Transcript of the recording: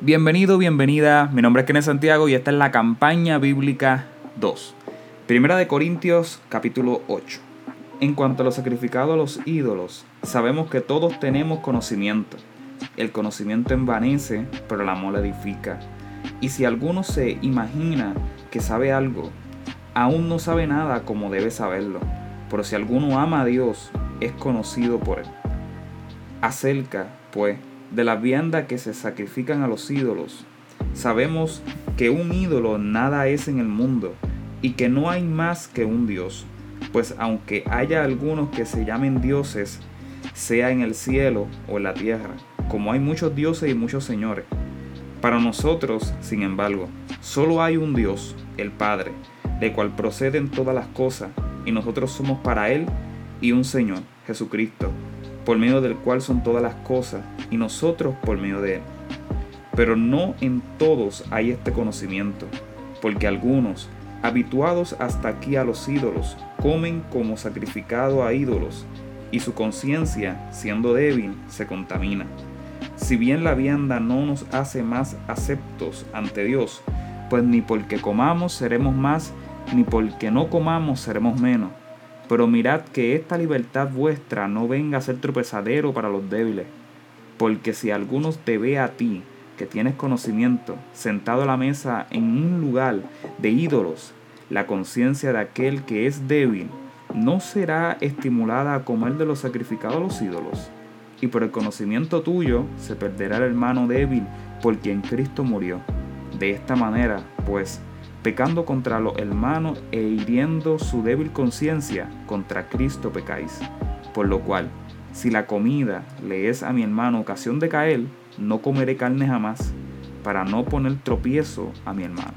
Bienvenido, bienvenida. Mi nombre es Kenneth Santiago y esta es la campaña bíblica 2. Primera de Corintios, capítulo 8. En cuanto a lo sacrificado a los ídolos, sabemos que todos tenemos conocimiento. El conocimiento envanece, pero el amor edifica. Y si alguno se imagina que sabe algo, aún no sabe nada como debe saberlo. Pero si alguno ama a Dios, es conocido por él. Acerca, pues, de la vianda que se sacrifican a los ídolos. Sabemos que un ídolo nada es en el mundo y que no hay más que un Dios, pues aunque haya algunos que se llamen dioses, sea en el cielo o en la tierra, como hay muchos dioses y muchos señores. Para nosotros, sin embargo, solo hay un Dios, el Padre, de cual proceden todas las cosas, y nosotros somos para Él y un Señor, Jesucristo, por medio del cual son todas las cosas, y nosotros por medio de Él. Pero no en todos hay este conocimiento, porque algunos, habituados hasta aquí a los ídolos, comen como sacrificado a ídolos, y su conciencia, siendo débil, se contamina. Si bien la vianda no nos hace más aceptos ante Dios, pues ni porque comamos seremos más, ni porque no comamos seremos menos pero mirad que esta libertad vuestra no venga a ser tropezadero para los débiles, porque si algunos te ve a ti, que tienes conocimiento, sentado a la mesa en un lugar de ídolos, la conciencia de aquel que es débil no será estimulada a comer de los sacrificados a los ídolos. Y por el conocimiento tuyo se perderá el hermano débil por quien Cristo murió. De esta manera, pues, pecando contra los hermanos e hiriendo su débil conciencia, contra Cristo pecáis. Por lo cual, si la comida le es a mi hermano ocasión de caer, no comeré carne jamás, para no poner tropiezo a mi hermano.